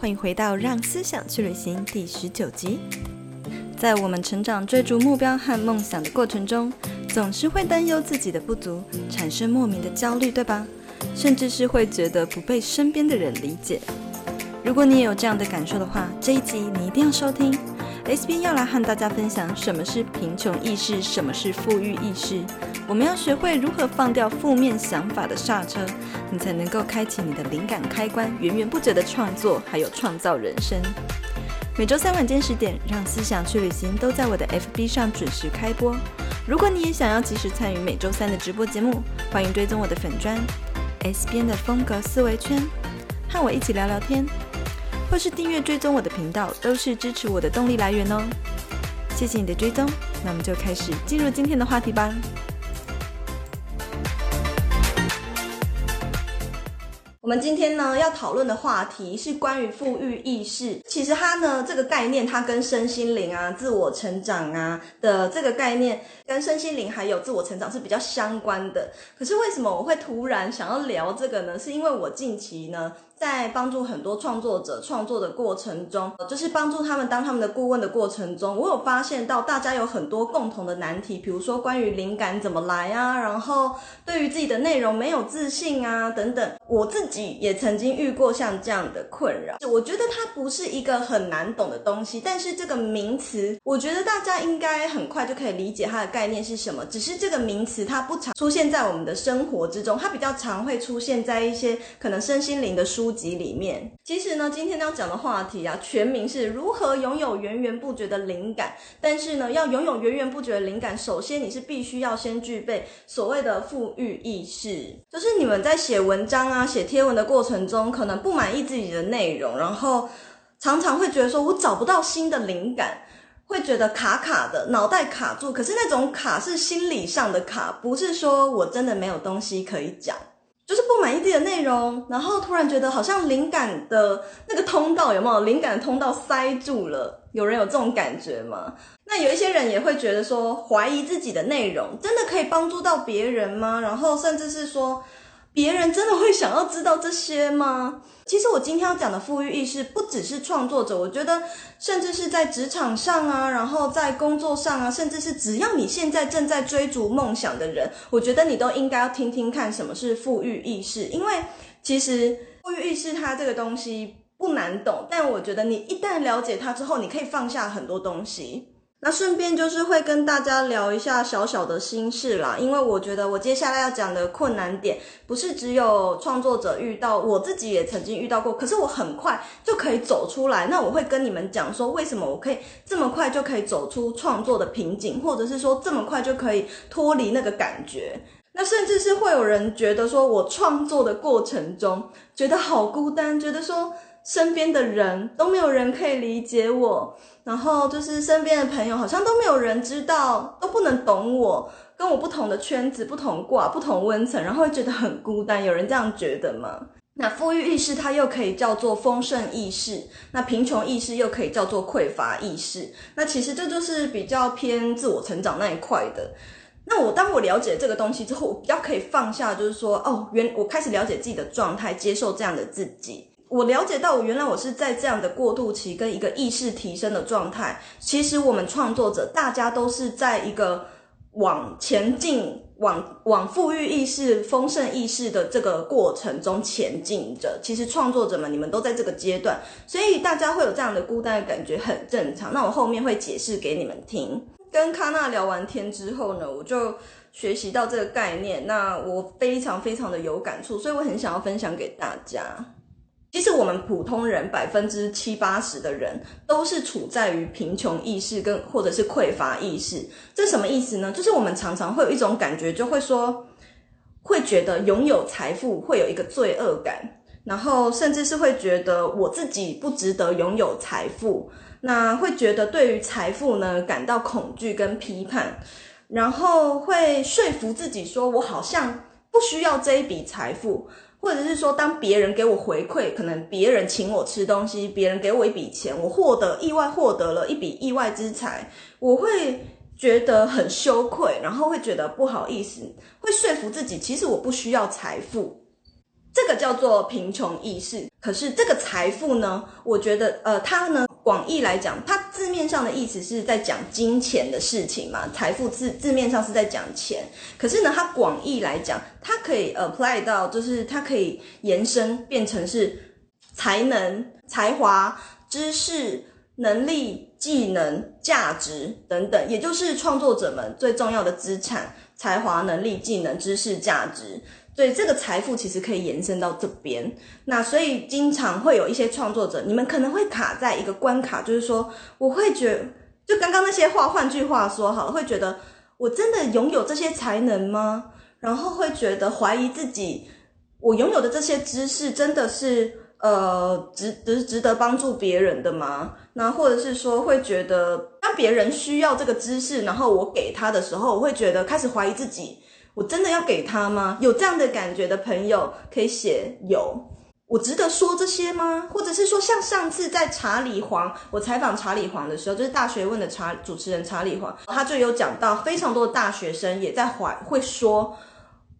欢迎回到《让思想去旅行》第十九集。在我们成长、追逐目标和梦想的过程中，总是会担忧自己的不足，产生莫名的焦虑，对吧？甚至是会觉得不被身边的人理解。如果你也有这样的感受的话，这一集你一定要收听。S 编要来和大家分享什么是贫穷意识，什么是富裕意识。我们要学会如何放掉负面想法的刹车，你才能够开启你的灵感开关，源源不绝的创作，还有创造人生。每周三晚间十点，让思想去旅行都在我的 FB 上准时开播。如果你也想要及时参与每周三的直播节目，欢迎追踪我的粉砖 S 编的风格思维圈，和我一起聊聊天，或是订阅追踪我的频道，都是支持我的动力来源哦。谢谢你的追踪，那我们就开始进入今天的话题吧。我们今天呢要讨论的话题是关于富裕意识。其实它呢这个概念，它跟身心灵啊、自我成长啊的这个概念，跟身心灵还有自我成长是比较相关的。可是为什么我会突然想要聊这个呢？是因为我近期呢。在帮助很多创作者创作的过程中，就是帮助他们当他们的顾问的过程中，我有发现到大家有很多共同的难题，比如说关于灵感怎么来啊，然后对于自己的内容没有自信啊等等。我自己也曾经遇过像这样的困扰。我觉得它不是一个很难懂的东西，但是这个名词，我觉得大家应该很快就可以理解它的概念是什么。只是这个名词它不常出现在我们的生活之中，它比较常会出现在一些可能身心灵的书。书籍里面，其实呢，今天要讲的话题啊，全名是如何拥有源源不绝的灵感。但是呢，要拥有源源不绝的灵感，首先你是必须要先具备所谓的富裕意识。就是你们在写文章啊、写贴文的过程中，可能不满意自己的内容，然后常常会觉得说，我找不到新的灵感，会觉得卡卡的，脑袋卡住。可是那种卡是心理上的卡，不是说我真的没有东西可以讲。就是不满意自己的内容，然后突然觉得好像灵感的那个通道有没有？灵感的通道塞住了，有人有这种感觉吗？那有一些人也会觉得说，怀疑自己的内容真的可以帮助到别人吗？然后甚至是说，别人真的会想要知道这些吗？其实我今天要讲的富裕意识，不只是创作者，我觉得甚至是在职场上啊，然后在工作上啊，甚至是只要你现在正在追逐梦想的人，我觉得你都应该要听听看什么是富裕意识，因为其实富裕意识它这个东西不难懂，但我觉得你一旦了解它之后，你可以放下很多东西。那顺便就是会跟大家聊一下小小的心事啦，因为我觉得我接下来要讲的困难点，不是只有创作者遇到，我自己也曾经遇到过，可是我很快就可以走出来。那我会跟你们讲说，为什么我可以这么快就可以走出创作的瓶颈，或者是说这么快就可以脱离那个感觉。那甚至是会有人觉得说我创作的过程中觉得好孤单，觉得说。身边的人都没有人可以理解我，然后就是身边的朋友好像都没有人知道，都不能懂我，跟我不同的圈子、不同挂、不同温层，然后会觉得很孤单。有人这样觉得吗？那富裕意识它又可以叫做丰盛意识，那贫穷意识又可以叫做匮乏意识。那其实这就是比较偏自我成长那一块的。那我当我了解这个东西之后，我比较可以放下，就是说，哦，原我开始了解自己的状态，接受这样的自己。我了解到，我原来我是在这样的过渡期跟一个意识提升的状态。其实我们创作者大家都是在一个往前进、往往富裕意识、丰盛意识的这个过程中前进着。其实创作者们，你们都在这个阶段，所以大家会有这样的孤单的感觉，很正常。那我后面会解释给你们听。跟卡纳聊完天之后呢，我就学习到这个概念，那我非常非常的有感触，所以我很想要分享给大家。其实我们普通人百分之七八十的人都是处在于贫穷意识跟或者是匮乏意识，这什么意思呢？就是我们常常会有一种感觉，就会说，会觉得拥有财富会有一个罪恶感，然后甚至是会觉得我自己不值得拥有财富，那会觉得对于财富呢感到恐惧跟批判，然后会说服自己说我好像不需要这一笔财富。或者是说，当别人给我回馈，可能别人请我吃东西，别人给我一笔钱，我获得意外获得了一笔意外之财，我会觉得很羞愧，然后会觉得不好意思，会说服自己，其实我不需要财富。这个叫做贫穷意识。可是这个财富呢，我觉得呃，它呢广义来讲，它字面上的意思是在讲金钱的事情嘛，财富字字面上是在讲钱。可是呢，它广义来讲，它可以 apply 到，就是它可以延伸变成是才能、才华、知识、能力、技能、价值等等，也就是创作者们最重要的资产：才华、能力、技能、知识、价值。所以这个财富其实可以延伸到这边，那所以经常会有一些创作者，你们可能会卡在一个关卡，就是说，我会觉，就刚刚那些话，换句话说好了，会觉得我真的拥有这些才能吗？然后会觉得怀疑自己，我拥有的这些知识真的是呃值值值得帮助别人的吗？那或者是说会觉得，当别人需要这个知识，然后我给他的时候，我会觉得开始怀疑自己。我真的要给他吗？有这样的感觉的朋友可以写有。我值得说这些吗？或者是说，像上次在查理皇，我采访查理皇的时候，就是大学问的查主持人查理皇，他就有讲到非常多的大学生也在怀会说，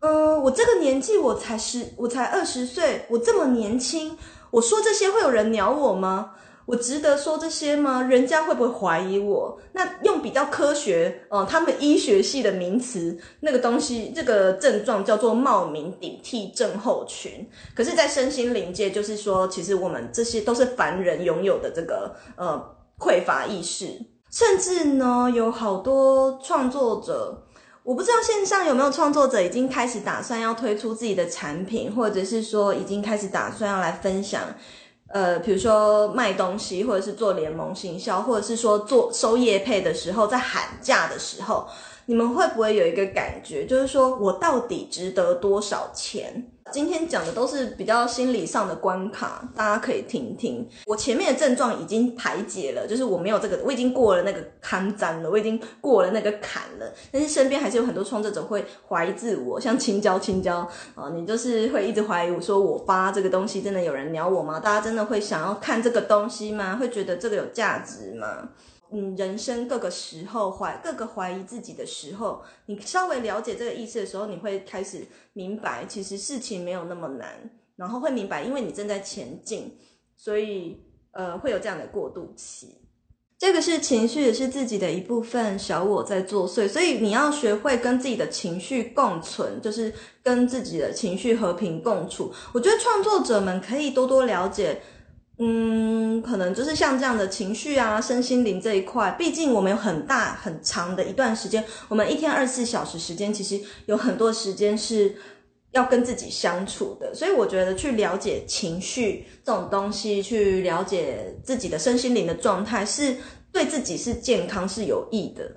嗯、我这个年纪我才十，我才二十岁，我这么年轻，我说这些会有人鸟我吗？我值得说这些吗？人家会不会怀疑我？那用比较科学，呃，他们医学系的名词，那个东西，这个症状叫做冒名顶替症候群。可是，在身心灵界，就是说，其实我们这些都是凡人拥有的这个呃匮乏意识。甚至呢，有好多创作者，我不知道线上有没有创作者已经开始打算要推出自己的产品，或者是说已经开始打算要来分享。呃，比如说卖东西，或者是做联盟行销，或者是说做收业配的时候，在喊价的时候，你们会不会有一个感觉，就是说我到底值得多少钱？今天讲的都是比较心理上的关卡，大家可以听听。我前面的症状已经排解了，就是我没有这个，我已经过了那个坎站了，我已经过了那个坎了。但是身边还是有很多创作者会怀疑自我，像青椒青椒啊，你就是会一直怀疑我说我发这个东西真的有人鸟我吗？大家真的会想要看这个东西吗？会觉得这个有价值吗？嗯，人生各个时候怀各个怀疑自己的时候，你稍微了解这个意思的时候，你会开始明白，其实事情没有那么难，然后会明白，因为你正在前进，所以呃会有这样的过渡期。这个是情绪，也是自己的一部分，小我在作祟，所以你要学会跟自己的情绪共存，就是跟自己的情绪和平共处。我觉得创作者们可以多多了解。嗯，可能就是像这样的情绪啊，身心灵这一块，毕竟我们有很大很长的一段时间，我们一天二十四小时时间，其实有很多时间是要跟自己相处的，所以我觉得去了解情绪这种东西，去了解自己的身心灵的状态，是对自己是健康是有益的。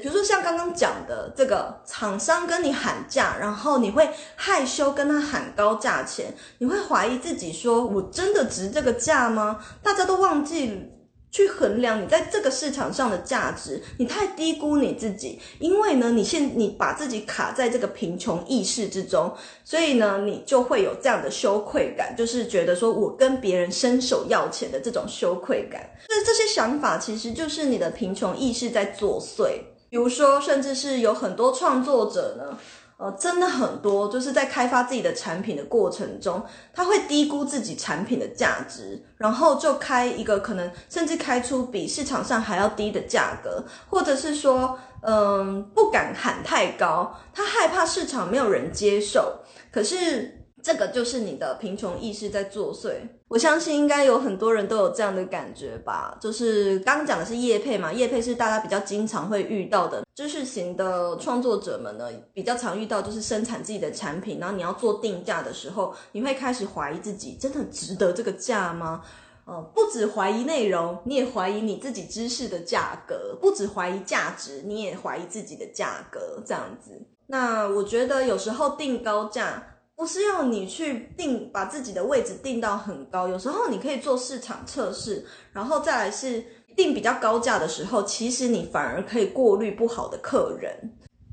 比如说像刚刚讲的这个厂商跟你喊价，然后你会害羞跟他喊高价钱，你会怀疑自己说，我真的值这个价吗？大家都忘记去衡量你在这个市场上的价值，你太低估你自己，因为呢，你现你把自己卡在这个贫穷意识之中，所以呢，你就会有这样的羞愧感，就是觉得说我跟别人伸手要钱的这种羞愧感。那这些想法其实就是你的贫穷意识在作祟。比如说，甚至是有很多创作者呢，呃，真的很多，就是在开发自己的产品的过程中，他会低估自己产品的价值，然后就开一个可能甚至开出比市场上还要低的价格，或者是说，嗯、不敢喊太高，他害怕市场没有人接受，可是。这个就是你的贫穷意识在作祟，我相信应该有很多人都有这样的感觉吧。就是刚刚讲的是叶配嘛，叶配是大家比较经常会遇到的知识型的创作者们呢，比较常遇到就是生产自己的产品，然后你要做定价的时候，你会开始怀疑自己真的值得这个价吗？呃，不只怀疑内容，你也怀疑你自己知识的价格；不只怀疑价值，你也怀疑自己的价格。这样子，那我觉得有时候定高价。不是要你去定，把自己的位置定到很高，有时候你可以做市场测试，然后再来是定比较高价的时候，其实你反而可以过滤不好的客人，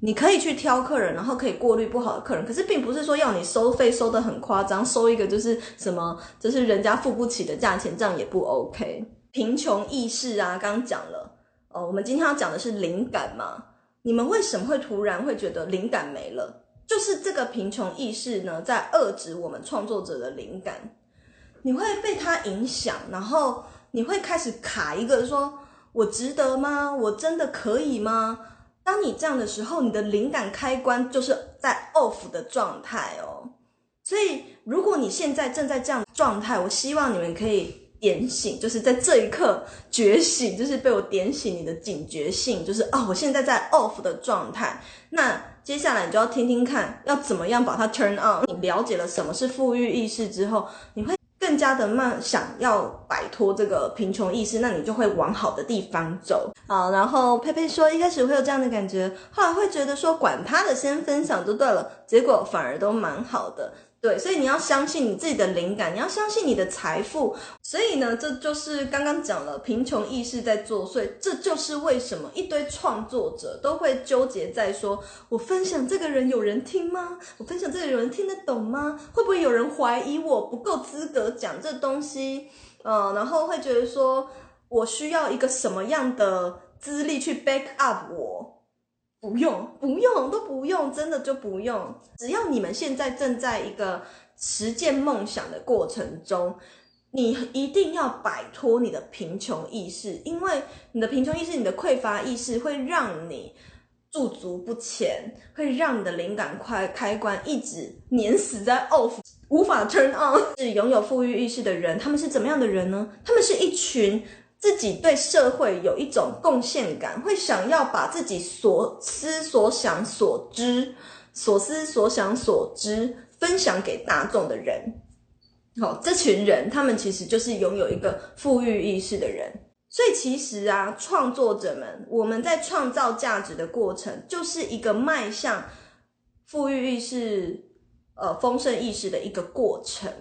你可以去挑客人，然后可以过滤不好的客人。可是并不是说要你收费收得很夸张，收一个就是什么，就是人家付不起的价钱，这样也不 OK。贫穷意识啊，刚刚讲了，哦，我们今天要讲的是灵感嘛，你们为什么会突然会觉得灵感没了？就是这个贫穷意识呢，在遏制我们创作者的灵感。你会被它影响，然后你会开始卡一个说，我值得吗？我真的可以吗？当你这样的时候，你的灵感开关就是在 off 的状态哦。所以，如果你现在正在这样的状态，我希望你们可以点醒，就是在这一刻觉醒，就是被我点醒你的警觉性，就是哦，我现在在 off 的状态。那接下来你就要听听看，要怎么样把它 turn on。你了解了什么是富裕意识之后，你会更加的慢，想要摆脱这个贫穷意识，那你就会往好的地方走。好，然后佩佩说，一开始会有这样的感觉，后来会觉得说，管他的，先分享就对了，结果反而都蛮好的。对，所以你要相信你自己的灵感，你要相信你的财富。所以呢，这就是刚刚讲了贫穷意识在作祟。这就是为什么一堆创作者都会纠结在说：我分享这个人有人听吗？我分享这个有人听得懂吗？会不会有人怀疑我不够资格讲这东西？嗯，然后会觉得说我需要一个什么样的资历去 back up 我？不用，不用，都不用，真的就不用。只要你们现在正在一个实践梦想的过程中，你一定要摆脱你的贫穷意识，因为你的贫穷意识、你的匮乏意识会让你驻足不前，会让你的灵感快开关一直碾死在 off，无法 turn on。是拥有富裕意识的人，他们是怎么样的人呢？他们是一群。自己对社会有一种贡献感，会想要把自己所思所想所知、所思所想所知分享给大众的人。好，这群人他们其实就是拥有一个富裕意识的人。所以其实啊，创作者们，我们在创造价值的过程，就是一个迈向富裕意识、呃丰盛意识的一个过程。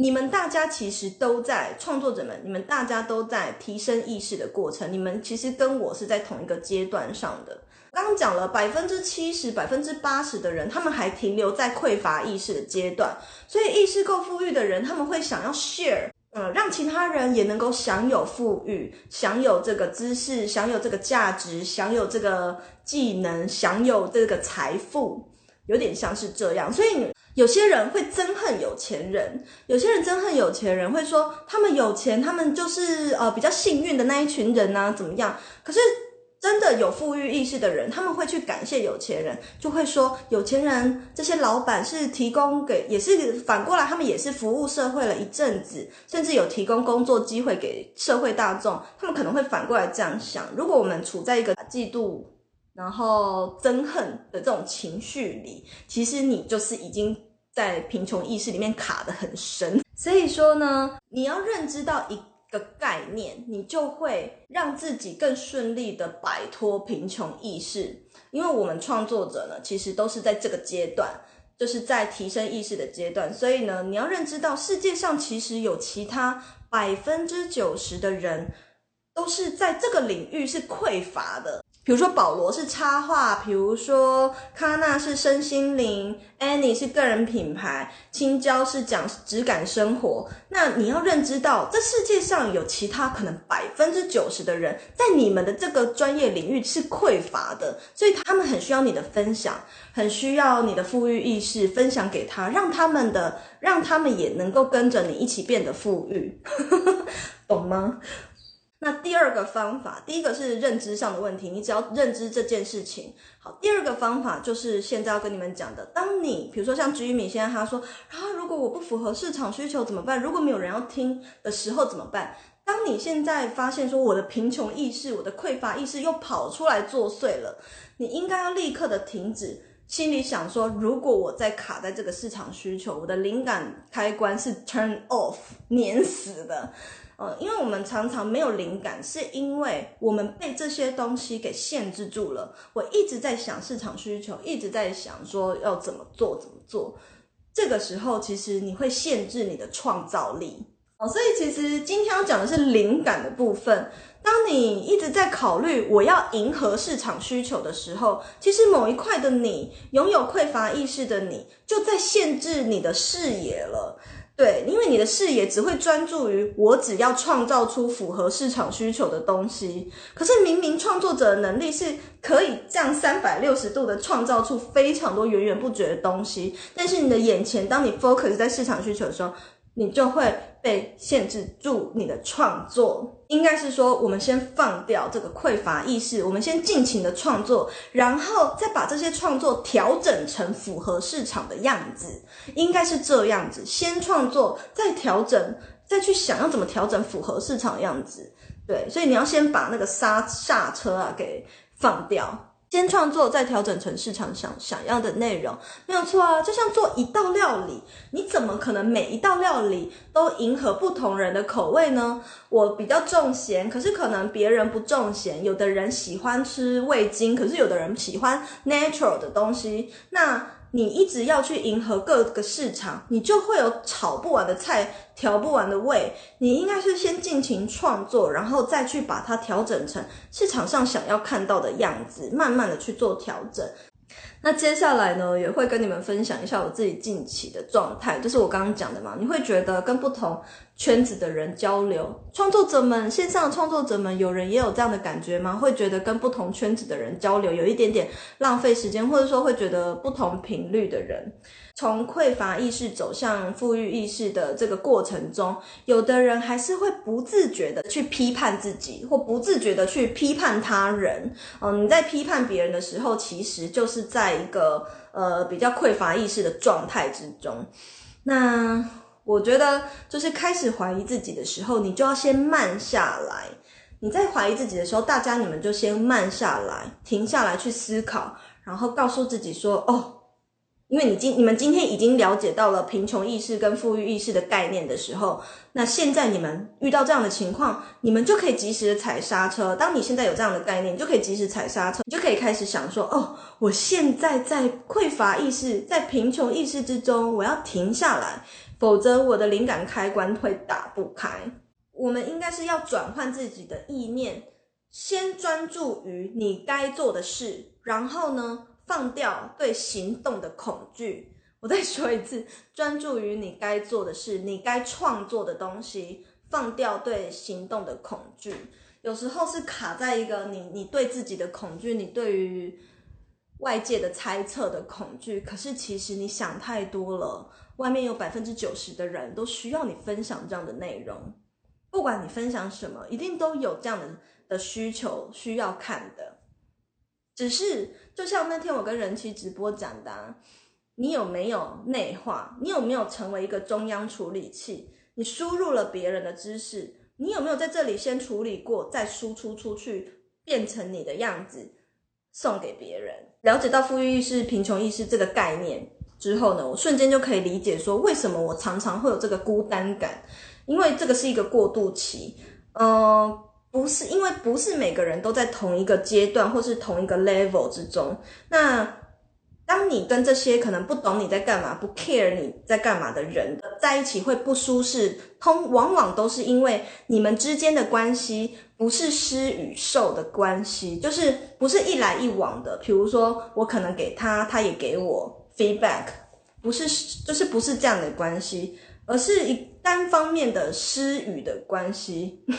你们大家其实都在创作者们，你们大家都在提升意识的过程。你们其实跟我是在同一个阶段上的。刚刚讲了百分之七十、百分之八十的人，他们还停留在匮乏意识的阶段。所以意识够富裕的人，他们会想要 share，嗯，让其他人也能够享有富裕，享有这个知识，享有这个价值，享有这个技能，享有这个财富，有点像是这样。所以。有些人会憎恨有钱人，有些人憎恨有钱人，会说他们有钱，他们就是呃比较幸运的那一群人呢，怎么样？可是真的有富裕意识的人，他们会去感谢有钱人，就会说有钱人这些老板是提供给，也是反过来，他们也是服务社会了一阵子，甚至有提供工作机会给社会大众，他们可能会反过来这样想：如果我们处在一个嫉妒。然后憎恨的这种情绪里，其实你就是已经在贫穷意识里面卡得很深。所以说呢，你要认知到一个概念，你就会让自己更顺利的摆脱贫穷意识。因为我们创作者呢，其实都是在这个阶段，就是在提升意识的阶段。所以呢，你要认知到世界上其实有其他百分之九十的人，都是在这个领域是匮乏的。比如说保罗是插画，比如说卡娜是身心灵，Annie 是个人品牌，青椒是讲质感生活。那你要认知到，这世界上有其他可能百分之九十的人，在你们的这个专业领域是匮乏的，所以他们很需要你的分享，很需要你的富裕意识分享给他，让他们的，让他们也能够跟着你一起变得富裕，懂吗？那第二个方法，第一个是认知上的问题，你只要认知这件事情。好，第二个方法就是现在要跟你们讲的，当你比如说像 Jimmy 现在他说，啊，如果我不符合市场需求怎么办？如果没有人要听的时候怎么办？当你现在发现说我的贫穷意识、我的匮乏意识又跑出来作祟了，你应该要立刻的停止，心里想说，如果我在卡在这个市场需求，我的灵感开关是 turn off，碾死的。呃，因为我们常常没有灵感，是因为我们被这些东西给限制住了。我一直在想市场需求，一直在想说要怎么做怎么做。这个时候，其实你会限制你的创造力。哦，所以其实今天要讲的是灵感的部分。当你一直在考虑我要迎合市场需求的时候，其实某一块的你，拥有匮乏意识的你，就在限制你的视野了。对，因为你的视野只会专注于我只要创造出符合市场需求的东西。可是明明创作者的能力是可以这样三百六十度的创造出非常多源源不绝的东西，但是你的眼前，当你 focus 在市场需求的时候，你就会被限制住你的创作。应该是说，我们先放掉这个匮乏意识，我们先尽情的创作，然后再把这些创作调整成符合市场的样子。应该是这样子，先创作，再调整，再去想要怎么调整符合市场的样子。对，所以你要先把那个刹刹车啊给放掉。先创作，再调整成市场想想要的内容，没有错啊。就像做一道料理，你怎么可能每一道料理都迎合不同人的口味呢？我比较重咸，可是可能别人不重咸。有的人喜欢吃味精，可是有的人喜欢 natural 的东西。那你一直要去迎合各个市场，你就会有炒不完的菜，调不完的味。你应该是先尽情创作，然后再去把它调整成市场上想要看到的样子，慢慢的去做调整。那接下来呢，也会跟你们分享一下我自己近期的状态，就是我刚刚讲的嘛。你会觉得跟不同圈子的人交流，创作者们，线上创作者们，有人也有这样的感觉吗？会觉得跟不同圈子的人交流有一点点浪费时间，或者说会觉得不同频率的人。从匮乏意识走向富裕意识的这个过程中，有的人还是会不自觉的去批判自己，或不自觉的去批判他人。嗯，你在批判别人的时候，其实就是在一个呃比较匮乏意识的状态之中。那我觉得，就是开始怀疑自己的时候，你就要先慢下来。你在怀疑自己的时候，大家你们就先慢下来，停下来去思考，然后告诉自己说：“哦。”因为你今你们今天已经了解到了贫穷意识跟富裕意识的概念的时候，那现在你们遇到这样的情况，你们就可以及时踩刹车。当你现在有这样的概念，你就可以及时踩刹车，你就可以开始想说：哦，我现在在匮乏意识、在贫穷意识之中，我要停下来，否则我的灵感开关会打不开。我们应该是要转换自己的意念，先专注于你该做的事，然后呢，放掉对行动的恐惧。我再说一次，专注于你该做的事，你该创作的东西，放掉对行动的恐惧。有时候是卡在一个你你对自己的恐惧，你对于外界的猜测的恐惧。可是其实你想太多了，外面有百分之九十的人都需要你分享这样的内容。不管你分享什么，一定都有这样的的需求需要看的。只是，就像那天我跟人妻直播讲的，你有没有内化？你有没有成为一个中央处理器？你输入了别人的知识，你有没有在这里先处理过，再输出出去，变成你的样子，送给别人？了解到富裕意识、贫穷意识这个概念之后呢，我瞬间就可以理解说，为什么我常常会有这个孤单感，因为这个是一个过渡期，嗯、不是，因为不是每个人都在同一个阶段或是同一个 level 之中。那当你跟这些可能不懂你在干嘛、不 care 你在干嘛的人在一起会不舒适，通往往都是因为你们之间的关系不是施与受的关系，就是不是一来一往的。比如说，我可能给他，他也给我 feedback，不是，就是不是这样的关系，而是一单方面的施与的关系。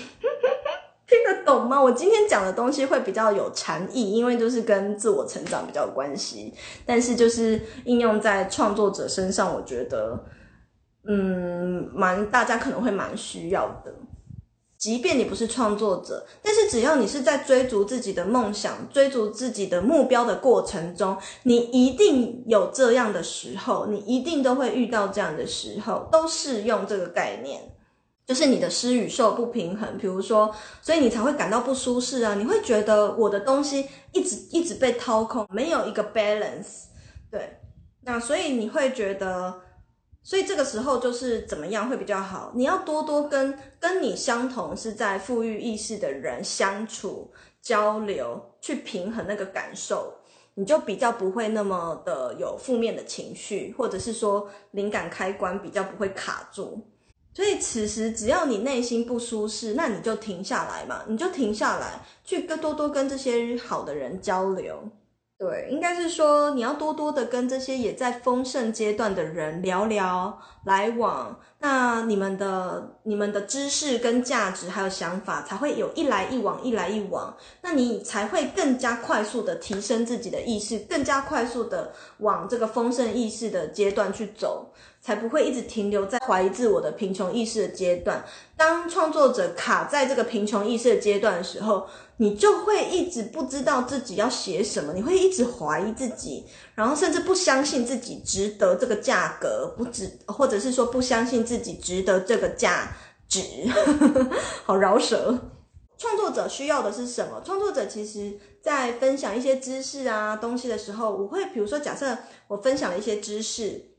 听得懂吗？我今天讲的东西会比较有禅意，因为就是跟自我成长比较有关系。但是就是应用在创作者身上，我觉得，嗯，蛮大家可能会蛮需要的。即便你不是创作者，但是只要你是在追逐自己的梦想、追逐自己的目标的过程中，你一定有这样的时候，你一定都会遇到这样的时候，都适用这个概念。就是你的施与受不平衡，比如说，所以你才会感到不舒适啊！你会觉得我的东西一直一直被掏空，没有一个 balance，对，那所以你会觉得，所以这个时候就是怎么样会比较好？你要多多跟跟你相同是在富裕意识的人相处交流，去平衡那个感受，你就比较不会那么的有负面的情绪，或者是说灵感开关比较不会卡住。所以此时只要你内心不舒适，那你就停下来嘛，你就停下来，去跟多多跟这些好的人交流。对，应该是说你要多多的跟这些也在丰盛阶段的人聊聊，来往，那你们的你们的知识跟价值还有想法才会有一来一往，一来一往，那你才会更加快速的提升自己的意识，更加快速的往这个丰盛意识的阶段去走，才不会一直停留在怀疑自我的贫穷意识的阶段。当创作者卡在这个贫穷意识的阶段的时候，你就会一直不知道自己要写什么，你会一直怀疑自己，然后甚至不相信自己值得这个价格，不值，或者是说不相信自己值得这个价值，好饶舌。创作者需要的是什么？创作者其实在分享一些知识啊东西的时候，我会比如说，假设我分享了一些知识。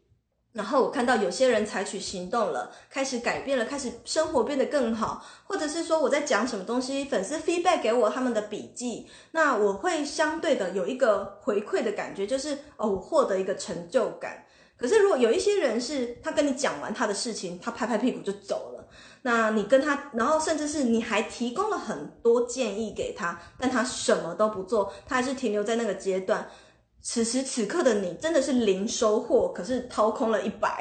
然后我看到有些人采取行动了，开始改变了，开始生活变得更好，或者是说我在讲什么东西，粉丝 feedback 给我他们的笔记，那我会相对的有一个回馈的感觉，就是哦，我获得一个成就感。可是如果有一些人是他跟你讲完他的事情，他拍拍屁股就走了，那你跟他，然后甚至是你还提供了很多建议给他，但他什么都不做，他还是停留在那个阶段。此时此刻的你真的是零收获，可是掏空了一百，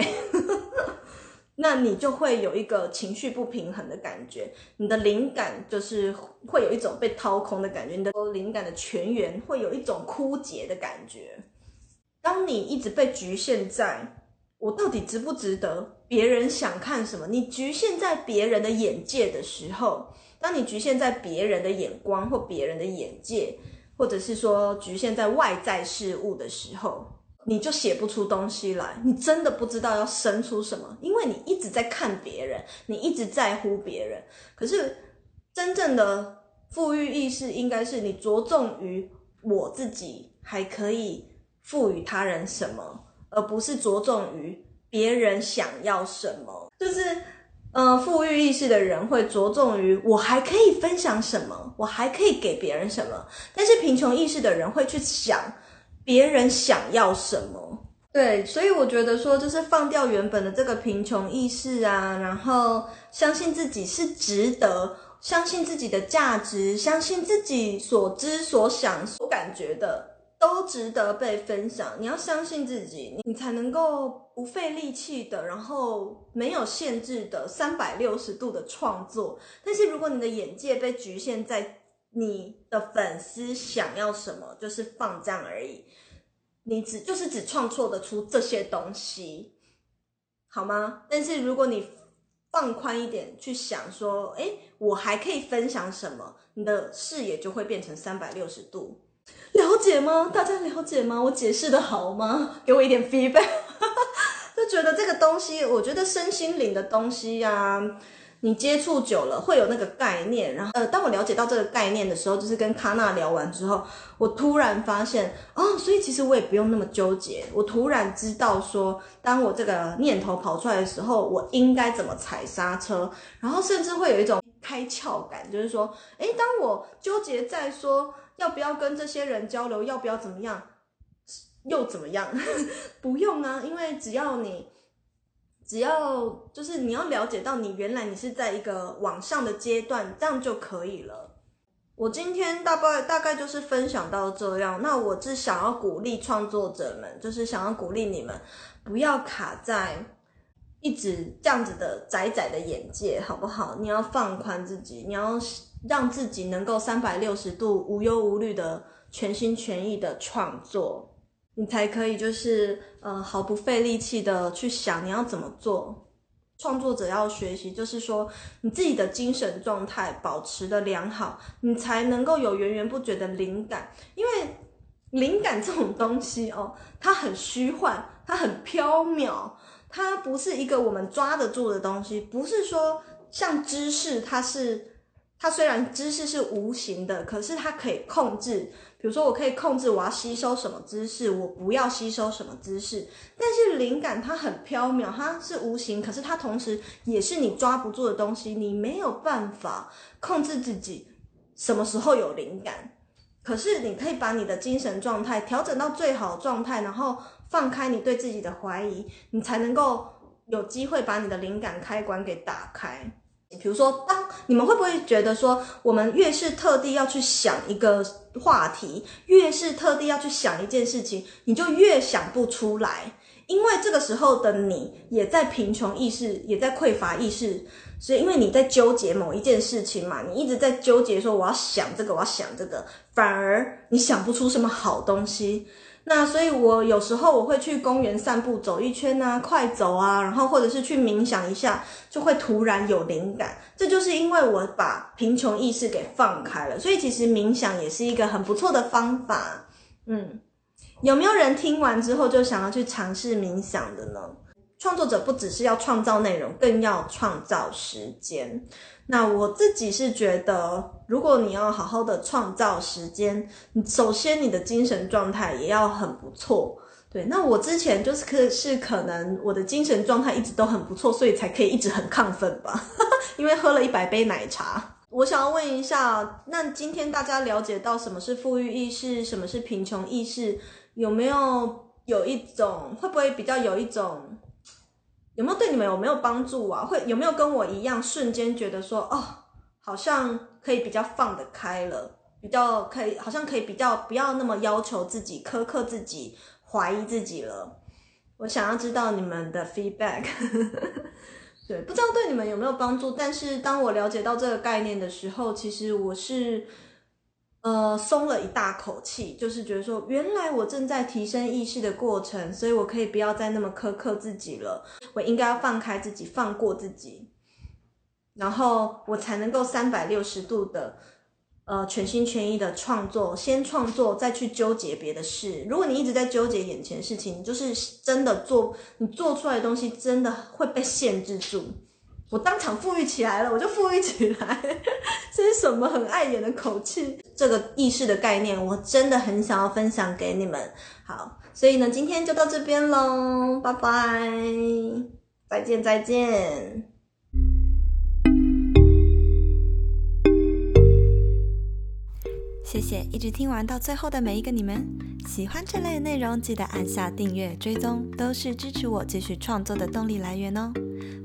那你就会有一个情绪不平衡的感觉，你的灵感就是会有一种被掏空的感觉，你的灵感的泉源会有一种枯竭的感觉。当你一直被局限在我到底值不值得，别人想看什么，你局限在别人的眼界的时候，当你局限在别人的眼光或别人的眼界。或者是说局限在外在事物的时候，你就写不出东西来。你真的不知道要生出什么，因为你一直在看别人，你一直在乎别人。可是真正的富裕意识，应该是你着重于我自己还可以赋予他人什么，而不是着重于别人想要什么。就是。嗯，富裕意识的人会着重于我还可以分享什么，我还可以给别人什么。但是贫穷意识的人会去想别人想要什么。对，所以我觉得说，就是放掉原本的这个贫穷意识啊，然后相信自己是值得，相信自己的价值，相信自己所知所想所感觉的。都值得被分享。你要相信自己，你才能够不费力气的，然后没有限制的三百六十度的创作。但是如果你的眼界被局限在你的粉丝想要什么，就是放这样而已。你只就是只创作得出这些东西，好吗？但是如果你放宽一点去想，说，诶，我还可以分享什么？你的视野就会变成三百六十度。了解吗？大家了解吗？我解释的好吗？给我一点 feedback。就觉得这个东西，我觉得身心灵的东西呀、啊，你接触久了会有那个概念。然后，呃，当我了解到这个概念的时候，就是跟卡纳聊完之后，我突然发现，哦，所以其实我也不用那么纠结。我突然知道说，当我这个念头跑出来的时候，我应该怎么踩刹车。然后，甚至会有一种开窍感，就是说，诶，当我纠结在说。要不要跟这些人交流？要不要怎么样？又怎么样？不用啊，因为只要你，只要就是你要了解到你原来你是在一个往上的阶段，这样就可以了。我今天大概大概就是分享到这样。那我是想要鼓励创作者们，就是想要鼓励你们，不要卡在一直这样子的窄窄的眼界，好不好？你要放宽自己，你要。让自己能够三百六十度无忧无虑的全心全意的创作，你才可以就是呃毫不费力气的去想你要怎么做。创作者要学习，就是说你自己的精神状态保持的良好，你才能够有源源不绝的灵感。因为灵感这种东西哦，它很虚幻，它很飘渺，它不是一个我们抓得住的东西。不是说像知识，它是。它虽然知识是无形的，可是它可以控制。比如说，我可以控制我要吸收什么知识，我不要吸收什么知识。但是灵感它很飘渺，它是无形，可是它同时也是你抓不住的东西。你没有办法控制自己什么时候有灵感，可是你可以把你的精神状态调整到最好状态，然后放开你对自己的怀疑，你才能够有机会把你的灵感开关给打开。比如说，当你们会不会觉得说，我们越是特地要去想一个话题，越是特地要去想一件事情，你就越想不出来，因为这个时候的你也在贫穷意识，也在匮乏意识，所以因为你在纠结某一件事情嘛，你一直在纠结说我要想这个，我要想这个，反而你想不出什么好东西。那所以，我有时候我会去公园散步，走一圈啊，快走啊，然后或者是去冥想一下，就会突然有灵感。这就是因为我把贫穷意识给放开了，所以其实冥想也是一个很不错的方法。嗯，有没有人听完之后就想要去尝试冥想的呢？创作者不只是要创造内容，更要创造时间。那我自己是觉得，如果你要好好的创造时间，首先你的精神状态也要很不错。对，那我之前就是可是可能我的精神状态一直都很不错，所以才可以一直很亢奋吧，因为喝了一百杯奶茶。我想要问一下，那今天大家了解到什么是富裕意识，什么是贫穷意识，有没有有一种，会不会比较有一种？有没有对你们有没有帮助啊？会有没有跟我一样瞬间觉得说，哦，好像可以比较放得开了，比较可以，好像可以比较不要那么要求自己、苛刻自己、怀疑自己了。我想要知道你们的 feedback，对，不知道对你们有没有帮助。但是当我了解到这个概念的时候，其实我是。呃，松了一大口气，就是觉得说，原来我正在提升意识的过程，所以我可以不要再那么苛刻自己了，我应该要放开自己，放过自己，然后我才能够三百六十度的，呃，全心全意的创作，先创作，再去纠结别的事。如果你一直在纠结眼前事情，你就是真的做，你做出来的东西真的会被限制住。我当场富裕起来了，我就富裕起来。这是什么很碍眼的口气？这个意识的概念，我真的很想要分享给你们。好，所以呢，今天就到这边喽，拜拜，再见，再见。谢谢一直听完到最后的每一个你们。喜欢这类内容，记得按下订阅、追踪，都是支持我继续创作的动力来源哦。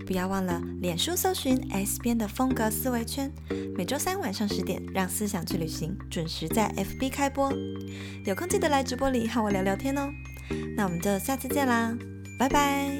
不要忘了，脸书搜寻 S 编的风格思维圈，每周三晚上十点，让思想去旅行，准时在 FB 开播。有空记得来直播里和我聊聊天哦。那我们就下次见啦，拜拜。